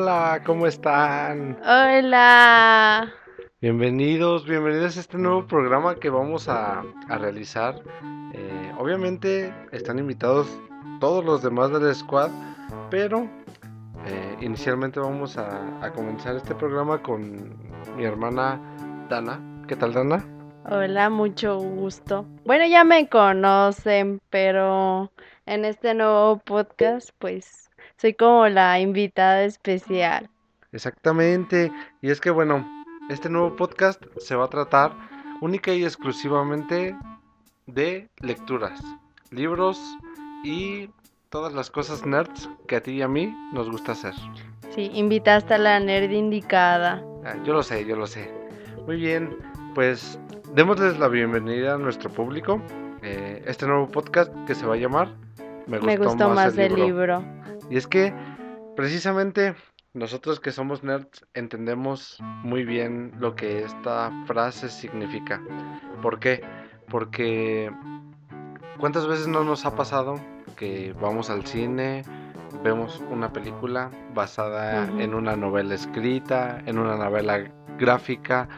Hola, ¿cómo están? Hola. Bienvenidos, bienvenidos a este nuevo programa que vamos a, a realizar. Eh, obviamente están invitados todos los demás del squad, pero eh, inicialmente vamos a, a comenzar este programa con mi hermana Dana. ¿Qué tal, Dana? Hola, mucho gusto. Bueno, ya me conocen, pero en este nuevo podcast, pues soy como la invitada especial. Exactamente. Y es que bueno, este nuevo podcast se va a tratar única y exclusivamente de lecturas, libros y todas las cosas nerds que a ti y a mí nos gusta hacer. Sí, invitaste a la nerd indicada. Ah, yo lo sé, yo lo sé. Muy bien, pues démosles la bienvenida a nuestro público. Eh, este nuevo podcast que se va a llamar Me gustó, más, el libro. Y es que precisamente nosotros que somos nerds entendemos muy bien lo que esta frase significa. ¿Por qué? Porque ¿cuántas veces no nos ha pasado que vamos al cine, vemos una película basada en una novela escrita, en una novela gráfica,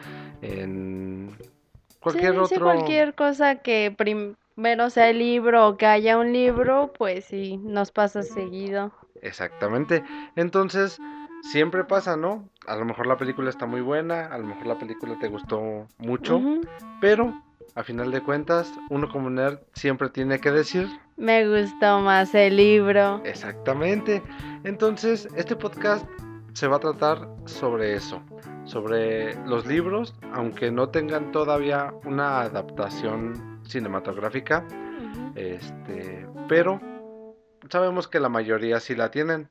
en cualquier sí, otro... sí, cualquier cosa que primero sea el libro o que haya un libro, pues sí, nos pasa seguido. Exactamente. Entonces, siempre pasa, ¿no? A lo mejor la película está muy buena, a lo mejor la película te gustó mucho, pero a final de cuentas, uno como nerd siempre tiene que decir Me gustó más el libro. exactamente. Entonces, este podcast se va a tratar sobre eso, sobre los libros, aunque no tengan todavía una adaptación cinematográfica, este, pero sabemos que la mayoría sí la tienen.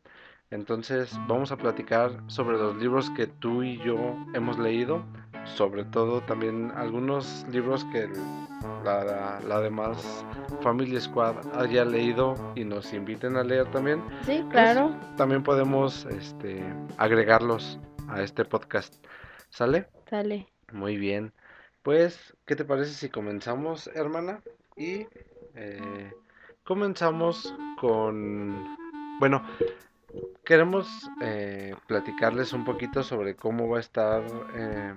Entonces vamos a platicar sobre los libros que tú y yo hemos leído, sobre todo también algunos libros que la, la, la demás Family Squad haya leído y nos inviten a leer también. Sí, Pues, claro. también podemos este, agregarlos a este podcast. ¿Sale? Sale. Muy bien. Pues, ¿qué te parece si comenzamos, hermana? Y eh, comenzamos con... Bueno, queremos eh, platicarles un poquito sobre cómo va a estar eh,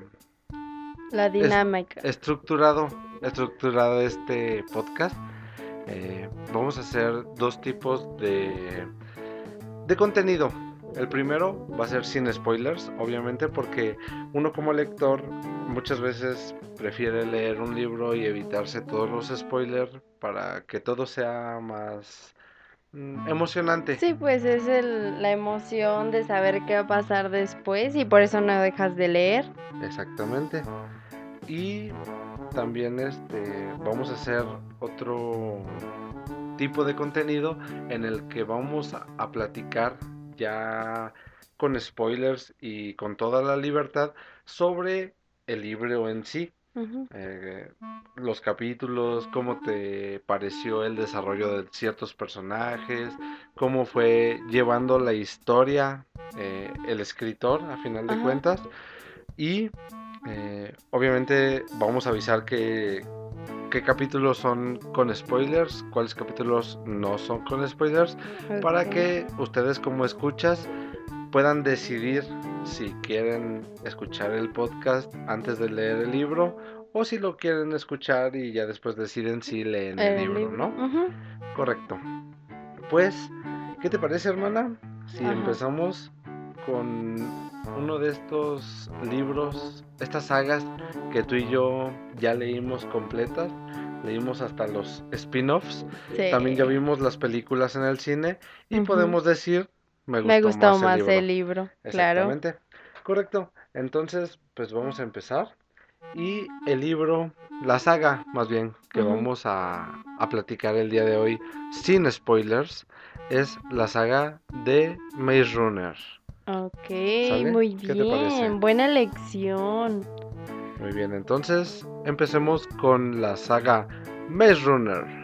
La dinámica. estructurado, estructurado este podcast. Eh, vamos a hacer dos tipos de, de contenido. El primero va a ser sin spoilers, obviamente, porque uno como lector muchas veces prefiere leer un libro y evitarse todos los spoilers para que todo sea más mm, emocionante. Sí, pues es el- la emoción de saber qué va a pasar después y por eso no dejas de leer. Exactamente. Y también este vamos a hacer otro tipo de contenido en el que vamos a, a platicar ya con spoilers y con toda la libertad sobre el libro en sí. Eh, los capítulos, cómo te pareció el desarrollo de ciertos personajes, cómo fue llevando la historia eh, el escritor a final de cuentas. Y eh, obviamente vamos a avisar que qué capítulos son con spoilers, cuáles capítulos no son con spoilers, para que ustedes como escuchas puedan decidir si quieren escuchar el podcast antes de leer el libro o si lo quieren escuchar y ya después deciden si leen el, El libro, libro. ¿no? Ujú. Correcto. Pues, ¿qué te parece, hermana? Si Ajá. empezamos con uno de estos libros, estas sagas que tú y yo ya leímos completas. Leímos hasta los spin-offs. También ya Sí. vimos las películas en el cine. Y Ujú. podemos decir, me gustó, Me gustó más, más el el libro. libro, claro. Exactamente. Correcto. Entonces, pues vamos a empezar. Y el libro, la saga más bien, que vamos a, a platicar el día de hoy sin spoilers, es la saga de Maze Runner. Ok, ¿Sale? muy ¿Qué te parece? bien. Buena elección. Muy bien, entonces empecemos con la saga Maze Runner.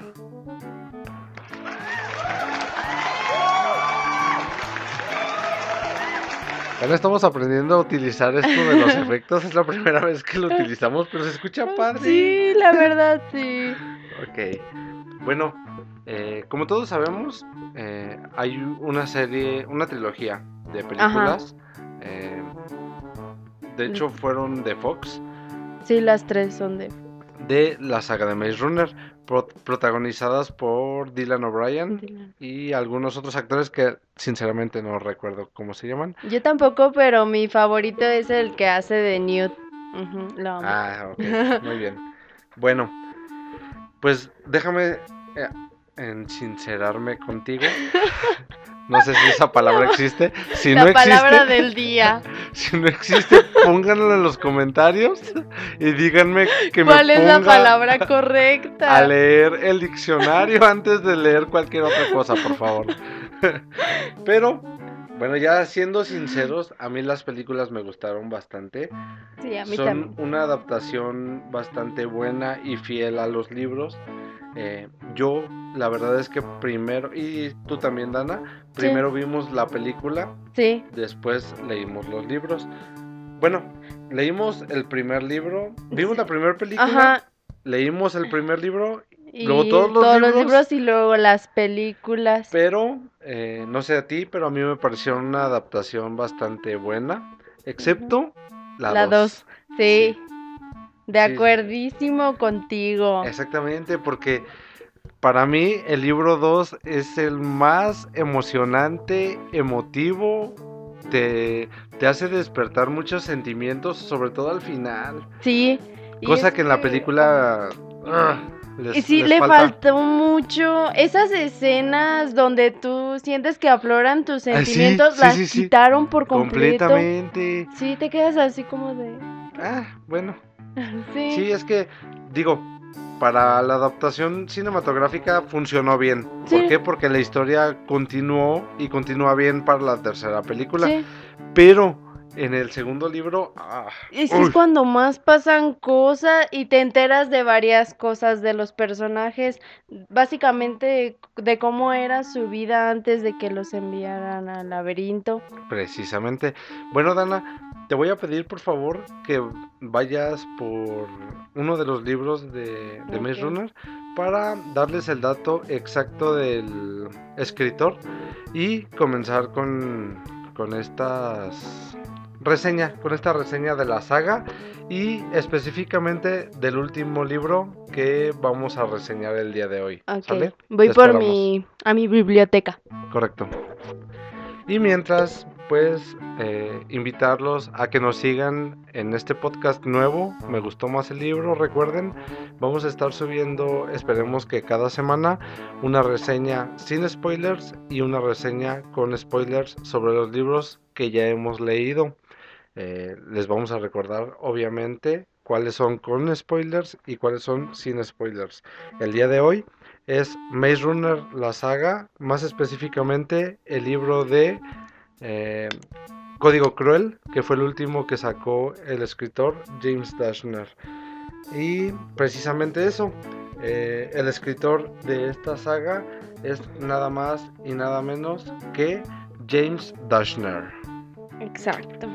Ahora estamos aprendiendo a utilizar esto de los efectos. Es la primera vez que lo utilizamos, pero se escucha padre. Sí, la verdad, sí. Ok. Bueno, eh, como todos sabemos, eh, hay una serie, una trilogía de películas. Eh, de hecho, fueron de Fox. Sí, las tres son de... De la saga de Maze Runner, pro- protagonizadas por Dylan O'Brien y algunos otros actores que sinceramente no recuerdo cómo se llaman. Yo tampoco, pero mi favorito es el que hace de Newt. Lo amo. Ah, ok, muy bien. Bueno, pues déjame eh, en sincerarme contigo. No sé si esa palabra existe. Si La no palabra existe, del día. si no existe, pónganlo en los comentarios y díganme que me ¿Cuál es la palabra correcta? a leer el diccionario antes de leer cualquier otra cosa, por favor. Pero, bueno, ya siendo sinceros, a mí las películas me gustaron bastante. Sí, a mí Son también. una adaptación bastante buena y fiel a los libros. Eh, yo, la verdad es que primero, y tú también, Dana, Sí. primero vimos la película, Sí, después leímos los libros. Bueno, leímos el primer libro, vimos la primera película, ajá. leímos el primer libro, Y Luego todos los libros. libros y luego las películas. pero eh, no sé a ti, pero a mí me pareció una adaptación bastante buena, excepto la La 2. dos. Sí, de Sí. acuerdísimo contigo. Exactamente, porque para mí el libro 2 es el más emocionante, emotivo, te, te hace despertar muchos sentimientos, sobre todo al final. Sí. Cosa que en la película... ah, les- Y sí, les le falta. faltó mucho. Esas escenas donde tú sientes que afloran tus sentimientos, sí, las sí, sí. quitaron por completo. Completamente. Sí, te quedas así como de. Ah, bueno. Sí. Sí, es que, digo, para la adaptación cinematográfica funcionó bien. ¿Por qué? Porque la historia continuó y continúa bien para la tercera película. sí. Pero en el segundo libro, ah, es cuando más pasan cosas y te enteras de varias cosas de los personajes, básicamente de cómo era su vida antes de que los enviaran al laberinto. precisamente. Bueno, Dana, te voy a pedir por favor que vayas por uno de los libros de, de Maze. Runner para darles el dato exacto del escritor y comenzar con, con estas reseña, con esta reseña de la saga y específicamente del último libro que vamos a reseñar el día de hoy. Ok, ¿Sale? voy Te por esperamos. mi a mi biblioteca. Correcto. Y mientras, pues, invitarlos a que nos sigan en este podcast nuevo. Me gustó más el libro, recuerden. Vamos a estar subiendo, esperemos que cada semana, una reseña sin spoilers y una reseña con spoilers sobre los libros que ya hemos leído. Eh, les vamos a recordar, obviamente, cuáles son con spoilers y cuáles son sin spoilers. El día de hoy es Maze Runner la saga, más específicamente el libro de eh, Código Cruel, que fue el último que sacó el escritor James Dashner. Y precisamente eso, eh, el escritor de esta saga es nada más y nada menos que James Dashner. Exacto.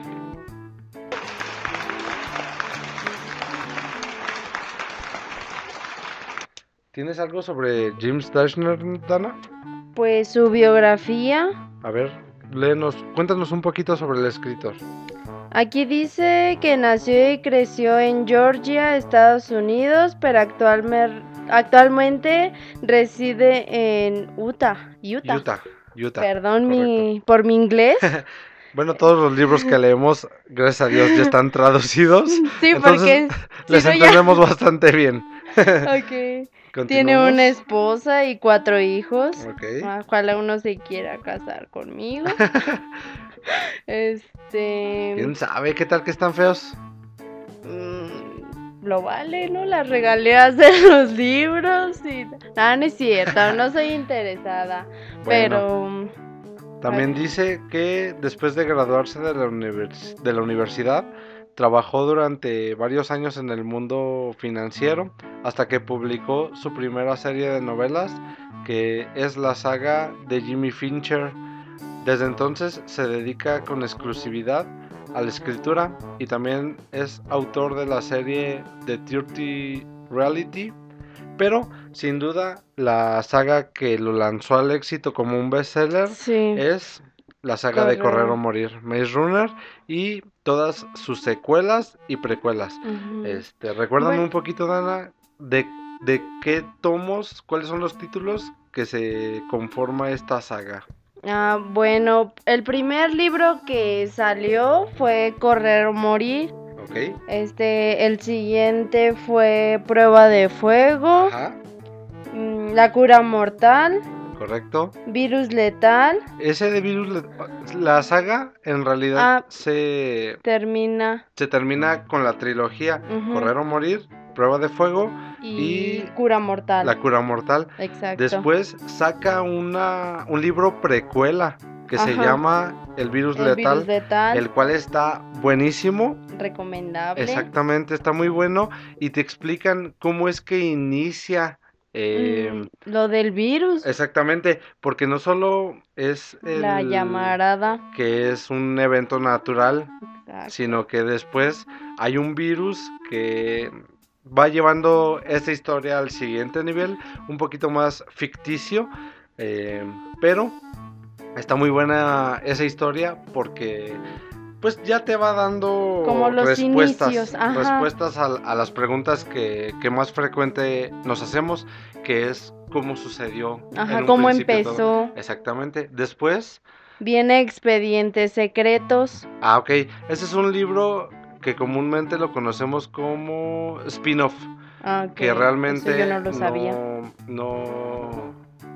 ¿Tienes algo sobre James Dashner, Dana? Pues su biografía, A ver, léenos, cuéntanos un poquito sobre el escritor. aquí dice que nació y creció en Georgia, Estados Unidos, pero actualme- actualmente reside en Utah, Utah. Utah. Utah. Perdón mi, por mi inglés. Bueno, todos los libros que leemos, gracias a Dios, ya están traducidos. Sí, Entonces, porque Les ya- entendemos bastante bien. Ok. Tiene una esposa y cuatro hijos. Ok. Ojalá uno se quiera casar conmigo. Este. ¿Quién sabe qué tal que están feos? mm, Lo vale, ¿no? Las regalías de los libros y. Ah, no es cierto, no soy interesada. Bueno, Pero. también dice que después de graduarse de la, univers- de la universidad, trabajó durante varios años en el mundo financiero hasta que publicó su primera serie de novelas, que es la saga de Jimmy Fincher. Desde entonces se dedica con exclusividad a la escritura y también es autor de la serie The Dirty Reality. Pero sin duda la saga que lo lanzó al éxito como un bestseller Sí. es la saga de Correr. O Morir, Maze Runner y todas sus secuelas y precuelas. Este, recuérdame Bueno. un poquito, Dana, de, de qué tomos, cuáles son los títulos que se conforma esta saga. Ah, bueno, el primer libro que salió fue Correr o Morir. ¿Ok? Este, el siguiente fue Prueba de Fuego, Ajá, mm, La cura mortal, correcto. Virus letal, Ese de virus, le- la saga en realidad Ah. se, termina se termina con la trilogía. Correr o Morir, Prueba de Fuego, y, Y cura mortal. La Cura Mortal. Exacto. Después saca una, un libro precuela que se llama El Virus el Letal, virus letal, el cual está buenísimo. recomendable. Exactamente, está muy bueno y te explican cómo es que inicia. Eh, Mm, lo del virus, Exactamente, porque no solo es la llamarada. que es un evento natural, Exacto. sino que después hay un virus que va llevando esta historia al siguiente nivel, un poquito más ficticio, eh, pero está muy buena esa historia porque pues ya te va dando Como los respuestas, inicios, ajá. respuestas a, a las preguntas que, que más frecuente nos hacemos, que es cómo sucedió. Ajá, cómo todo. empezó. Exactamente. Después Viene expedientes secretos. Ah, ok. Ese es un libro que comúnmente lo conocemos como spin-off, Ah, ok, que eso realmente yo no lo sabía. no, no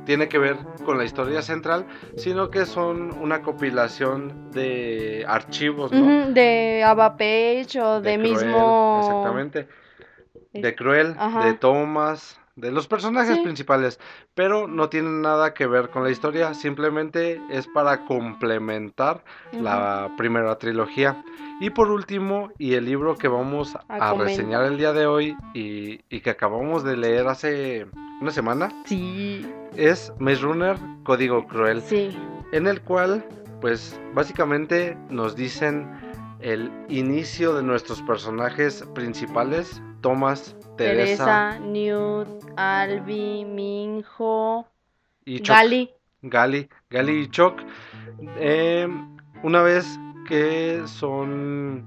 tiene que ver con la historia central, sino que son una compilación de archivos, ¿no? Ujú, de Ava Page o de, Cruel, mismo. Exactamente. De Cruel, Ajá. de Thomas, de los personajes Sí. principales, pero no tienen nada que ver con la historia, simplemente es para complementar la primera trilogía. Y por último, y el libro que vamos A reseñar el día de hoy y, y que acabamos de leer hace una semana, Sí, es Maze Runner Código Cruel, sí. en el cual, pues básicamente nos dicen el inicio de nuestros personajes principales, Thomas, Teresa, Teresa, Newt, Albi, Minjo, y Chuck. Gali. Gali, Gali y Chuck. eh, una vez que son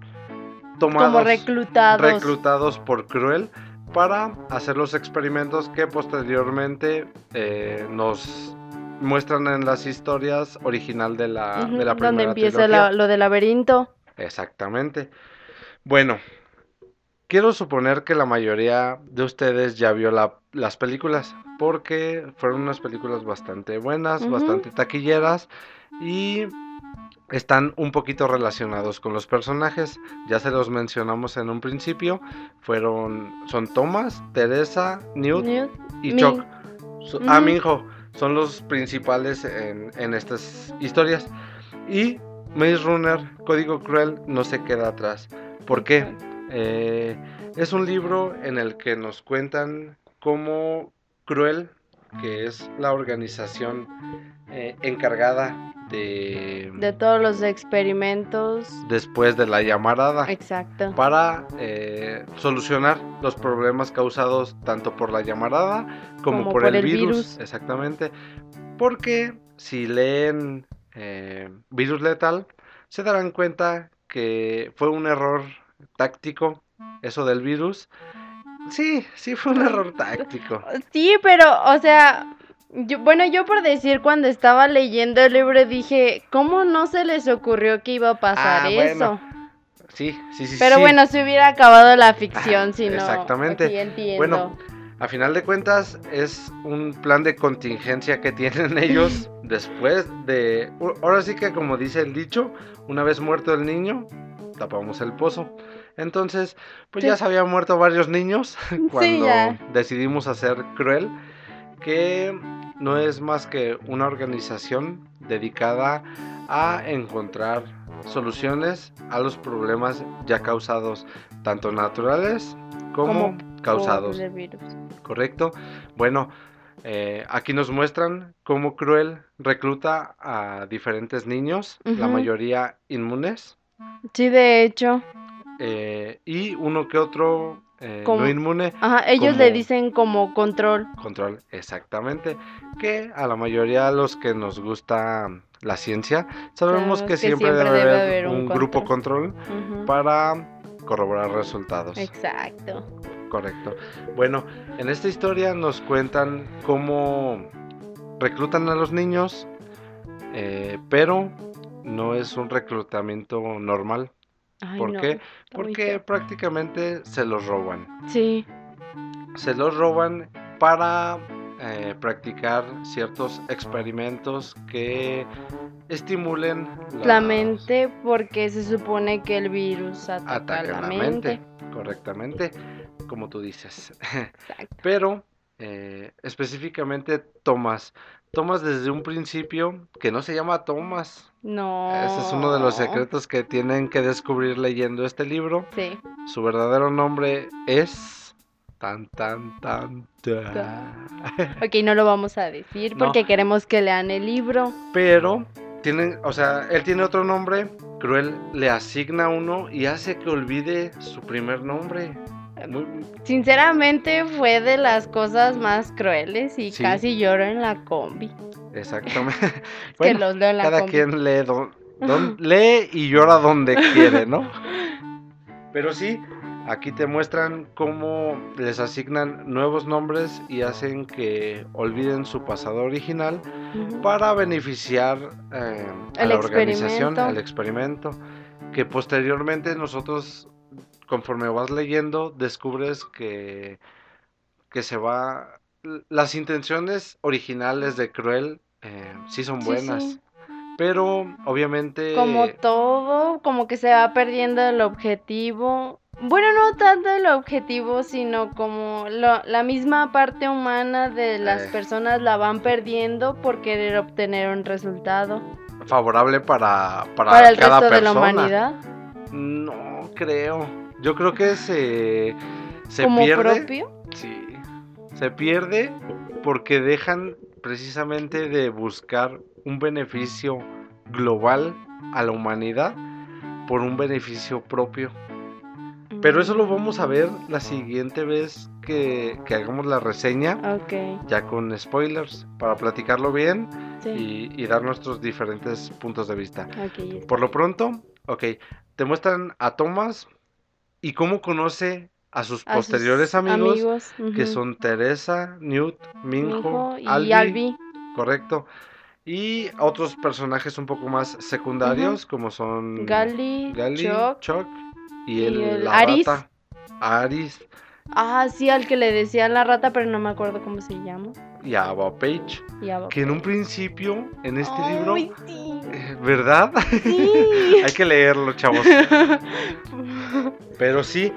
tomados, Como reclutados. reclutados por Cruel para hacer los experimentos que posteriormente eh, nos muestran en las historias original de la, Ujú, de la primera donde empieza la- lo del laberinto. Exactamente. Bueno, quiero suponer que la mayoría de ustedes ya vio la- las películas, porque fueron unas películas bastante buenas, bastante taquilleras y están un poquito relacionados con los personajes. Ya se los mencionamos en un principio. Fueron, son Thomas, Teresa, Newt Newt, y Chuck. So- Ah. Minho. Son los principales en, en estas historias. Y Maze Runner, Código Cruel, no se queda atrás. ¿Por qué? Eh, es un libro en el que nos cuentan cómo Cruel, que es la organización eh, encargada de, De todos los experimentos. después de la llamarada Exacto. para eh, solucionar los problemas causados tanto por la llamarada como, por, el, virus. virus. Exactamente. Porque si leen eh, Virus Letal, se darán cuenta que fue un error táctico eso del virus. Sí, sí fue un error táctico. Sí, pero, o sea, yo, bueno, yo por decir cuando estaba leyendo el libro dije, ¿cómo no se les ocurrió que iba a pasar Ah, eso? bueno, Sí, sí, sí. Pero sí. bueno, se hubiera acabado la ficción Ah, si no. exactamente. Entiendo. Bueno, A final de cuentas es un plan de contingencia que tienen ellos después de... Ahora sí que como dice el dicho, una vez muerto el niño, tapamos el pozo. Entonces, pues Sí. ya se habían muerto varios niños cuando decidimos hacer Cruel, que no es más que una organización dedicada a encontrar soluciones a los problemas ya causados, tanto naturales como, Como causados. por el virus. ¿correcto? Bueno, eh, aquí nos muestran cómo Cruel recluta a diferentes niños, la mayoría inmunes, Sí, de hecho. eh, y uno que otro eh, Como- no inmune, Ajá, ellos le dicen como control. control, exactamente, que a la mayoría de los que nos gusta la ciencia, sabemos que, que siempre, siempre debe, debe haber un, grupo control. para corroborar resultados. Exacto. Correcto. Bueno, en esta historia nos cuentan cómo reclutan a los niños, eh, pero no es un reclutamiento normal. Ay, ¿Por no, qué? Porque prácticamente se los roban. Sí, Se los roban para eh, practicar ciertos experimentos que estimulen la las- mente porque se supone que el virus ataca, la mente. Correctamente, como tú dices. Exacto. Pero eh, específicamente Thomas. Thomas desde un principio, que no se llama Thomas. No. Ese es uno de los secretos que tienen que descubrir leyendo este libro. Sí. Su verdadero nombre es... Tan, tan, tan, tan. Ok, no lo vamos a decir No. porque queremos que lean el libro. Pero tienen, o sea, él tiene otro nombre. Cruel le asigna uno y hace que olvide su primer nombre. Sinceramente fue de las cosas más crueles y Sí. casi lloro en la combi. exactamente. Bueno, que los leo en la cada combi. quien lee, don- don- lee y llora donde quiere, ¿no? Pero sí, aquí te muestran cómo les asignan nuevos nombres y hacen que olviden su pasado original para beneficiar eh, a la organización, al experimento, que posteriormente nosotros, conforme vas leyendo, descubres que, que se va... Las intenciones originales de Cruel eh, sí son buenas, sí. pero obviamente... Como todo, como que se va perdiendo el objetivo. Bueno, no tanto el objetivo, sino como lo- la misma parte humana de las Eh. personas la van perdiendo por querer obtener un resultado. favorable para, para, Para el cada resto de la persona. humanidad, No creo. Yo creo que se, se como pierde. propio. Sí. Se pierde porque dejan precisamente de buscar un beneficio global a la humanidad por un beneficio propio. Pero eso lo vamos a ver la siguiente vez que, que hagamos la reseña, Ok, ya con spoilers, para platicarlo bien sí. y, y dar nuestros diferentes puntos de vista. ok, ya está. Por lo pronto, ok, te muestran a Thomas y cómo conoce a sus A sus posteriores amigos, que ujú. son Teresa, Newt, Minho y Albi, Albi. correcto. Y otros personajes un poco más secundarios, como son Gali, Gali, Chuck. Chuck y, y el, Aris. Aris Ah, sí, al que le decían la rata, pero no me acuerdo cómo se llama. y Ava Page, Y a que en un principio, en este libro, sí. eh, ¿verdad? Sí. Hay que leerlo, chavos. Pero sí,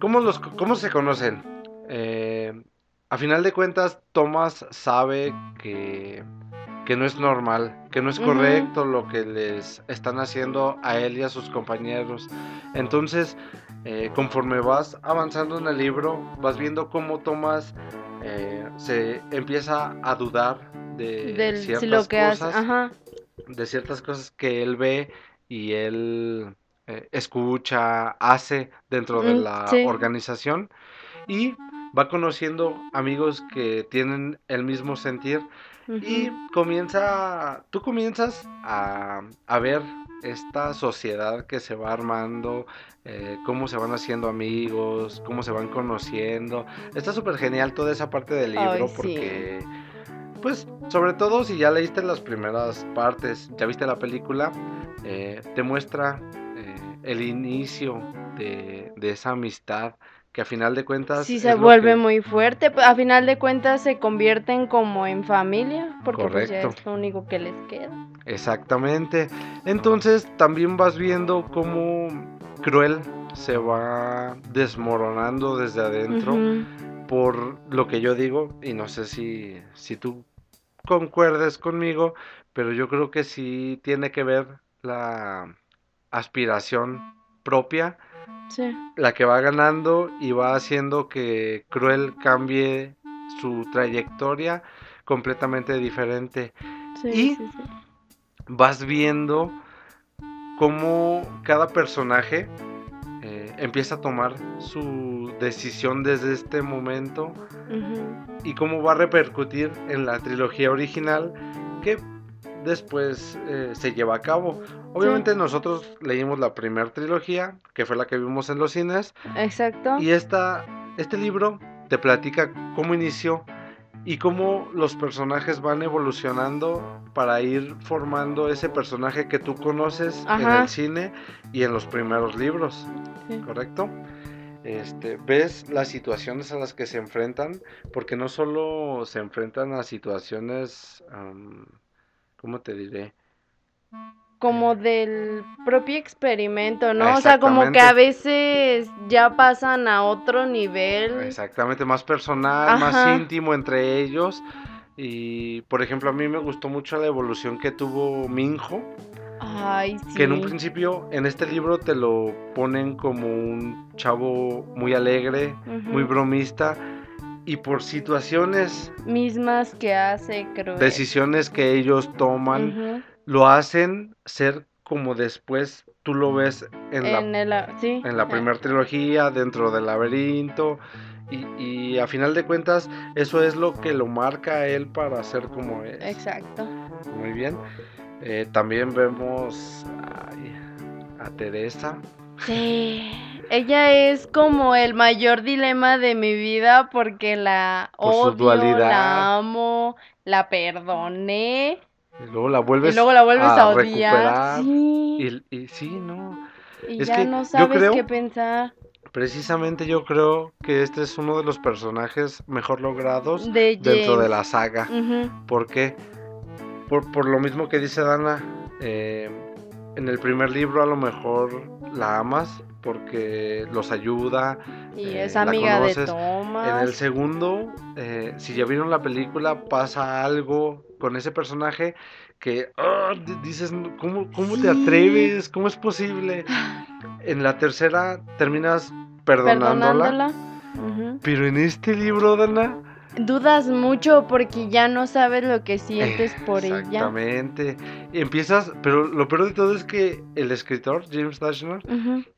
¿cómo, los, cómo se conocen? Eh, a final de cuentas, Thomas sabe que, que no es normal, que no es correcto lo que les están haciendo a él y a sus compañeros. Entonces, eh, conforme vas avanzando en el libro, vas viendo cómo Thomas eh, se empieza a dudar de Del, ciertas si lo que cosas Ajá. de ciertas cosas que él ve y él eh, escucha, hace dentro de Mm, la sí. organización y va conociendo amigos que tienen el mismo sentir y comienza, tú comienzas a, a ver esta sociedad que se va armando, eh, cómo se van haciendo amigos, cómo se van conociendo. Está súper genial toda esa parte del libro Ay, sí. porque, pues, sobre todo si ya leíste las primeras partes, ya viste la película, eh, te muestra eh, el inicio de, de esa amistad que a final de cuentas... Sí, se vuelve que- muy fuerte. A final de cuentas se convierten como en familia, porque pues ya es lo único que les queda. Exactamente. Entonces también vas viendo cómo Cruel se va desmoronando desde adentro por lo que yo digo, y no sé si, si tú concuerdes conmigo, pero yo creo que sí tiene que ver la aspiración propia, Sí. la que va ganando y va haciendo que Cruel cambie su trayectoria completamente diferente. Sí, Y- sí, sí. vas viendo cómo cada personaje eh, empieza a tomar su decisión desde este momento y cómo va a repercutir en la trilogía original que después eh, se lleva a cabo. Obviamente nosotros leímos la primera trilogía, que fue la que vimos en los cines, Exacto. y esta, este libro te platica cómo inició y cómo los personajes van evolucionando para ir formando ese personaje que tú conoces en el cine y en los primeros libros, Sí. ¿correcto? Este, ves las situaciones a las que se enfrentan, porque no solo se enfrentan a situaciones, ¿cómo te diré? Como del propio experimento, ¿no? O sea, como que a veces ya pasan a otro nivel. Exactamente, más personal, más íntimo entre ellos. Y, por ejemplo, a mí me gustó mucho la evolución que tuvo Minho, Ay, sí. que en un principio en este libro te lo ponen como un chavo muy alegre, muy bromista, y por situaciones, Mismas que hace, creo. decisiones que ellos toman, lo hacen ser como después tú lo ves en la En el, a- sí. en la primera trilogía, dentro del laberinto. Y, y a final de cuentas, eso es lo que lo marca a él para ser como es. Exacto. Muy bien. Eh, también vemos ay, a Teresa. Sí. Ella es como el mayor dilema de mi vida porque la Por odio, dualidad. la amo, la perdoné Y luego la y vuelves luego la vuelves a, odiar. Sí. Y, y sí, ¿no? Y es ya que no sabes creo- qué pensar Precisamente yo creo que este es uno de los personajes mejor logrados de dentro de la saga. Ujú. ¿Por qué? Por, por lo mismo que dice Dana, eh, en el primer libro a lo mejor la amas porque los ayuda. Y eh, es amiga de. Thomas. En el segundo, eh, si ya vieron la película, pasa algo con ese personaje que ah, di- dices, ¿cómo, cómo te atreves? ¿Cómo es posible? En la tercera terminas perdonándola. Pero en este libro, Dana, Dudas mucho porque ya no sabes lo que sientes por ella. Exactamente. Y empiezas, pero lo peor de todo es que el escritor, James Dashner,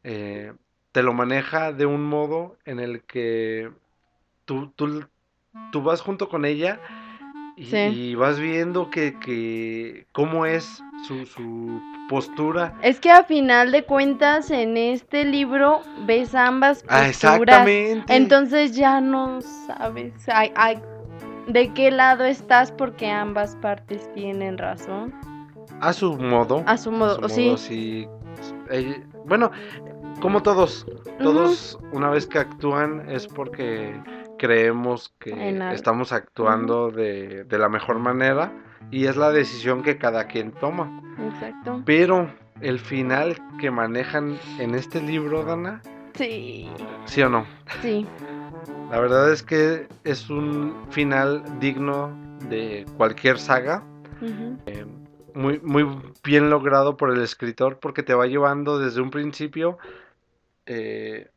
eh, te lo maneja de un modo en el que tú, tú, tú vas junto con ella y, Sí. y vas viendo que, que cómo es su, su postura. Es que a final de cuentas en este libro ves ambas Ah, posturas. exactamente. Entonces ya no sabes ay, ay, de qué lado estás porque ambas partes tienen razón. a su modo. A su modo, a su sí. modo, sí. Eh, bueno, como todos, todos una vez que actúan es porque creemos que estamos actuando de, de la mejor manera y es la decisión que cada quien toma. Exacto. Pero el final que manejan en este libro, Dana, Sí, ¿sí o no? sí. La verdad es que es un final digno de cualquier saga. Ujú. muy, muy bien logrado por el escritor porque te va llevando desde un principio eh,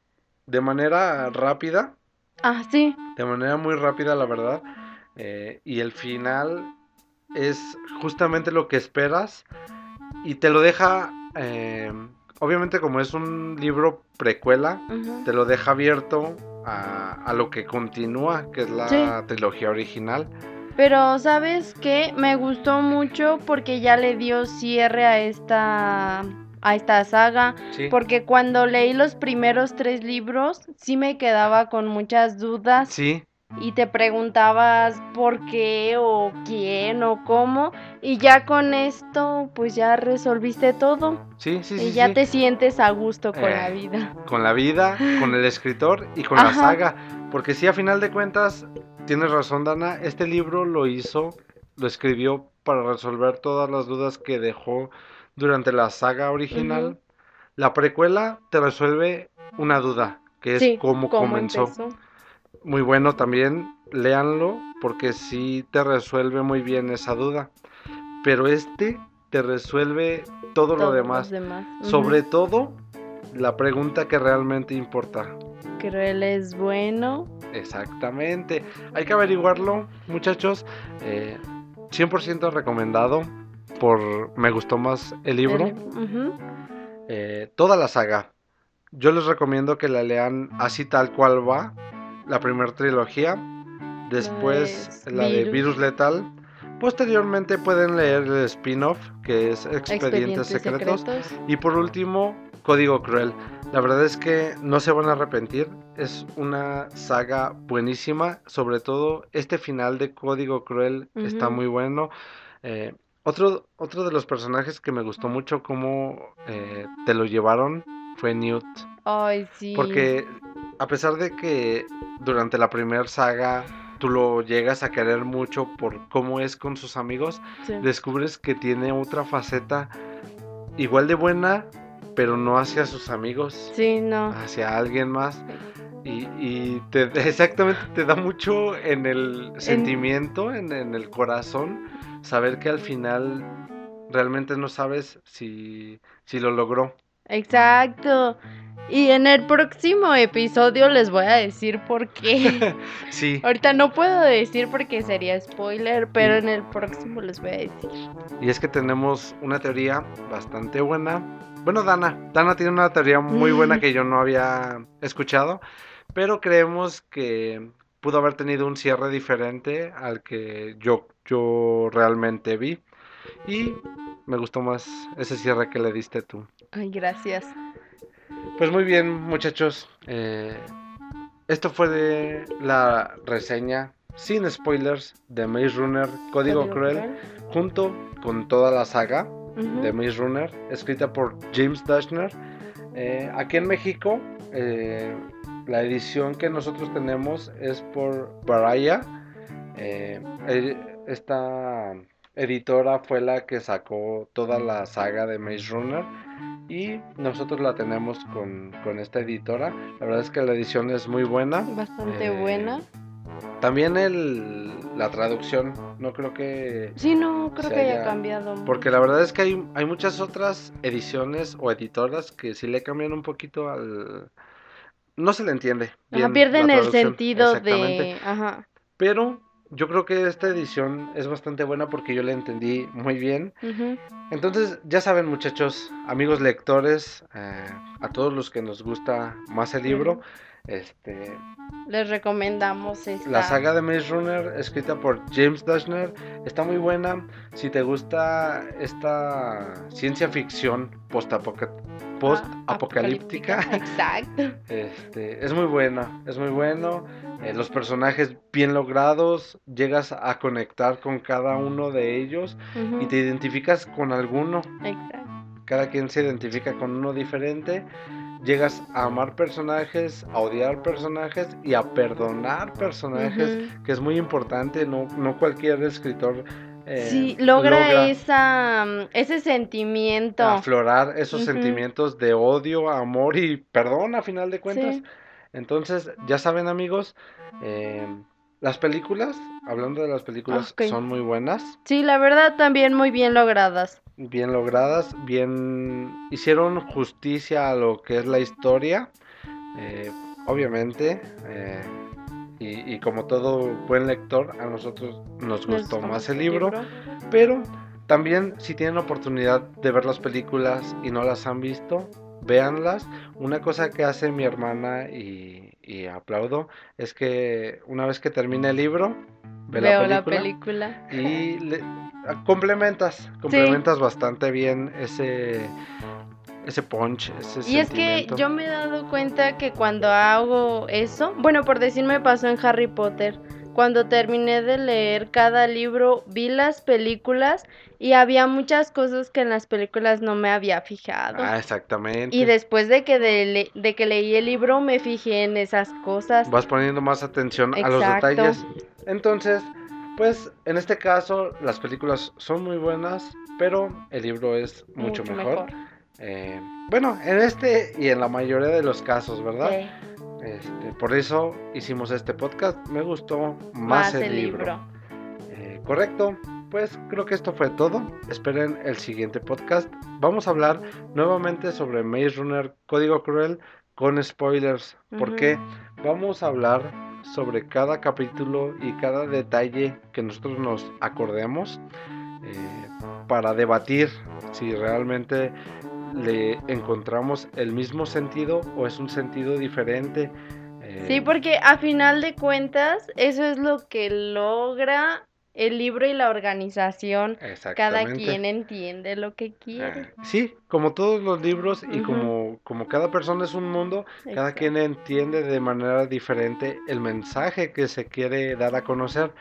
de manera rápida, Ah, sí. de manera muy rápida la verdad, eh, y el final es justamente lo que esperas y te lo deja, eh, obviamente como es un libro precuela, te lo deja abierto a, a lo que continúa, que es la Sí. trilogía original. Pero ¿sabes qué? Me gustó mucho porque ya le dio cierre a esta a esta saga, Sí, porque cuando leí los primeros tres libros sí me quedaba con muchas dudas sí, y te preguntabas por qué o quién o cómo y ya con esto pues ya resolviste todo sí, sí, y sí, ya sí. te sientes a gusto con la Eh, vida. con la vida, con el escritor y con la saga. Porque sí, a final de cuentas, tienes razón, Dana, este libro lo hizo, lo escribió para resolver todas las dudas que dejó durante la saga original. La precuela te resuelve una duda, que es Sí, cómo, comenzó. empezó. Muy bueno también, léanlo, porque sí te resuelve muy bien esa duda. Pero este te resuelve todo lo demás. Sobre todo, la pregunta que realmente importa. Creo él es bueno. Exactamente. Hay que averiguarlo, muchachos. Eh, 100% recomendado. Por me gustó más el libro. El-. Eh, toda la saga. Yo les recomiendo que la lean así tal cual va. La primera trilogía. Después es la de Virus. Virus Letal. Posteriormente pueden leer el spin-off que es Expedientes, Secretos. Y por último, Código Cruel. La verdad es que no se van a arrepentir. Es una saga buenísima. Sobre todo este final de Código Cruel está muy bueno. Eh, otro, otro de los personajes que me gustó mucho cómo eh, te lo llevaron fue Newt. Ay, sí. Porque a pesar de que durante la primera saga tú lo llegas a querer mucho por cómo es con sus amigos, descubres que tiene otra faceta igual de buena, pero no hacia sus amigos. Sí, no. Hacia alguien más. Y, te, exactamente te da mucho en el sentimiento, en, en, el corazón, saber que al final realmente no sabes si, si lo logró. Exacto. Y en el próximo episodio les voy a decir por qué. sí. Ahorita no puedo decir porque sería spoiler, pero en el próximo les voy a decir. Y es que tenemos una teoría bastante buena. Bueno, Dana. Dana tiene una teoría muy buena que yo no había escuchado, pero creemos que pudo haber tenido un cierre diferente al que yo, yo realmente vi. Y me gustó más ese cierre que le diste tú. Ay, gracias. Pues muy bien, muchachos. Eh, esto fue de la reseña sin spoilers de Maze Runner Código, Cruel, junto con toda la saga de Maze Runner, escrita por James Dashner. Eh, aquí en México, eh, la edición que nosotros tenemos es por Baraya. esta editora fue la que sacó toda la saga de Maze Runner y nosotros la tenemos con, esta editora. La verdad es que la edición es muy buena. Bastante eh, buena. También el, la traducción, no creo que... Sí, no creo que haya, cambiado. Porque la verdad es que hay, hay muchas otras ediciones o editoras que sí le cambian un poquito al... No se le entiende. Bien pierden el sentido de... Ajá. Pero yo creo que esta edición es bastante buena porque yo la entendí muy bien. Entonces, ya saben muchachos, amigos lectores, eh, a todos los que nos gusta más el libro, este... Les recomendamos esta. La saga de Maze Runner, escrita por James Dashner, está muy buena. Si te gusta esta ciencia ficción post-apocalíptica, exacto. Este, es muy buena, es muy bueno. Eh, los personajes bien logrados, llegas a conectar con cada uno de ellos y te identificas con alguno. Exacto. Cada quien se identifica con uno diferente. Llegas a amar personajes, a odiar personajes y a perdonar personajes, que es muy importante. No, no cualquier escritor eh, sí, logra, esa, mm, ese sentimiento. Aflorar esos sentimientos de odio, amor y perdón a final de cuentas. Entonces, ya saben amigos, eh, las películas, hablando de las películas, son muy buenas. Sí, la verdad también muy bien logradas. Bien logradas, bien hicieron justicia a lo que es la historia, eh, obviamente. Eh, y, como todo buen lector, a nosotros nos gustó más el libro, pero también si tienen oportunidad de ver las películas y no las han visto, véanlas. Una cosa que hace mi hermana y, aplaudo es que una vez que termine el libro, ve la película, y complementas, complementas bastante bien ese ese punch, ese Y es que yo me he dado cuenta que cuando hago eso, bueno, por decirme pasó en Harry Potter, cuando terminé de leer cada libro, vi las películas y había muchas cosas que en las películas no me había fijado. Ah, exactamente. Y después de que, de, que leí el libro me fijé en esas cosas. Vas poniendo más atención a los detalles. Entonces, pues en este caso las películas son muy buenas, pero el libro es mucho, mejor. Eh, bueno, en este y en la mayoría de los casos, ¿verdad? Este, por eso hicimos este podcast. Me gustó más, el, libro. Eh, correcto. Pues creo que esto fue todo. Esperen el siguiente podcast. Vamos a hablar nuevamente sobre Maze Runner Código Cruel con spoilers. Porque vamos a hablar sobre cada capítulo y cada detalle que nosotros nos acordemos eh, para debatir si realmente le encontramos el mismo sentido o es un sentido diferente. Sí, eh, porque a final de cuentas eso es lo que logra el libro y la organización, cada quien entiende lo que quiere. Ah, sí, como todos los libros y como, como cada persona es un mundo, cada quien entiende de manera diferente el mensaje que se quiere dar a conocer.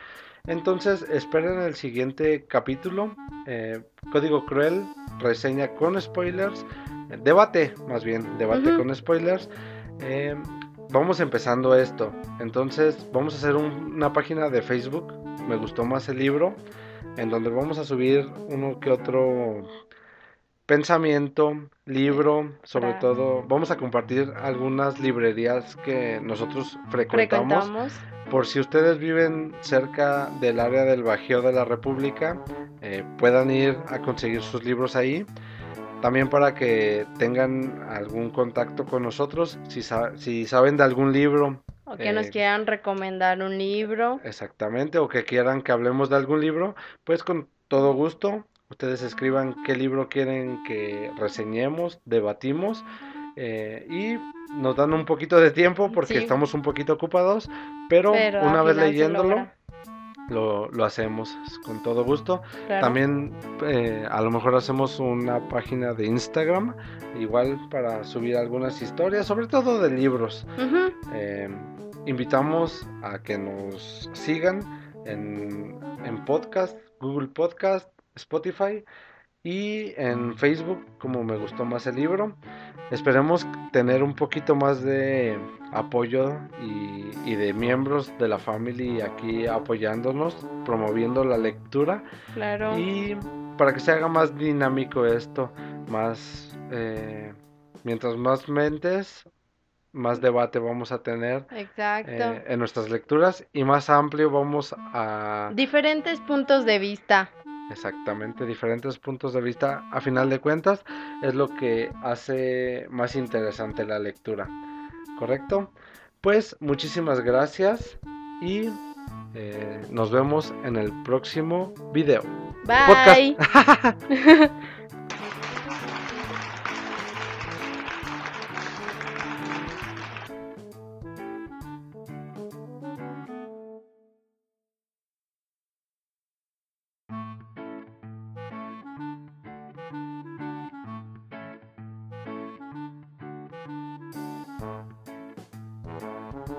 Entonces, esperen el siguiente capítulo. eh, Código Cruel, reseña con spoilers, debate, más bien, debate con spoilers. Eh, vamos empezando esto. Entonces, vamos a hacer un- una página de Facebook. Me gustó más el libro, en donde vamos a subir uno que otro pensamiento, libro, sobre todo. Vamos a compartir algunas librerías que nosotros frecuentamos. Frecuentamos. Por si ustedes viven cerca del área del Bajío de la República, eh, puedan ir a conseguir sus libros ahí. También para que tengan algún contacto con nosotros, si, sa- si saben de algún libro O que nos Eh, quieran recomendar un libro. exactamente, o que quieran que hablemos de algún libro, pues con todo gusto, ustedes escriban qué libro quieren que reseñemos, debatimos eh, y nos dan un poquito de tiempo porque Sí. estamos un poquito ocupados, pero, Pero una vez leyéndolo. Lo, lo hacemos con todo gusto. Claro. También eh, a lo mejor hacemos una página de Instagram, igual para subir algunas historias, sobre todo de libros. Eh, invitamos a que nos sigan en, en podcast, Google Podcast, Spotify y en Facebook como me gustó más el libro. Esperemos tener un poquito más de apoyo y, y de miembros de la familia aquí apoyándonos, promoviendo la lectura Claro. y para que se haga más dinámico esto, más eh, mientras más mentes, más debate vamos a tener Exacto. eh, en nuestras lecturas y más amplio vamos a Diferentes puntos de vista. Exactamente diferentes puntos de vista. A final de cuentas es lo que hace más interesante la lectura, ¿correcto? Pues muchísimas gracias y eh, nos vemos en el próximo video. Bye.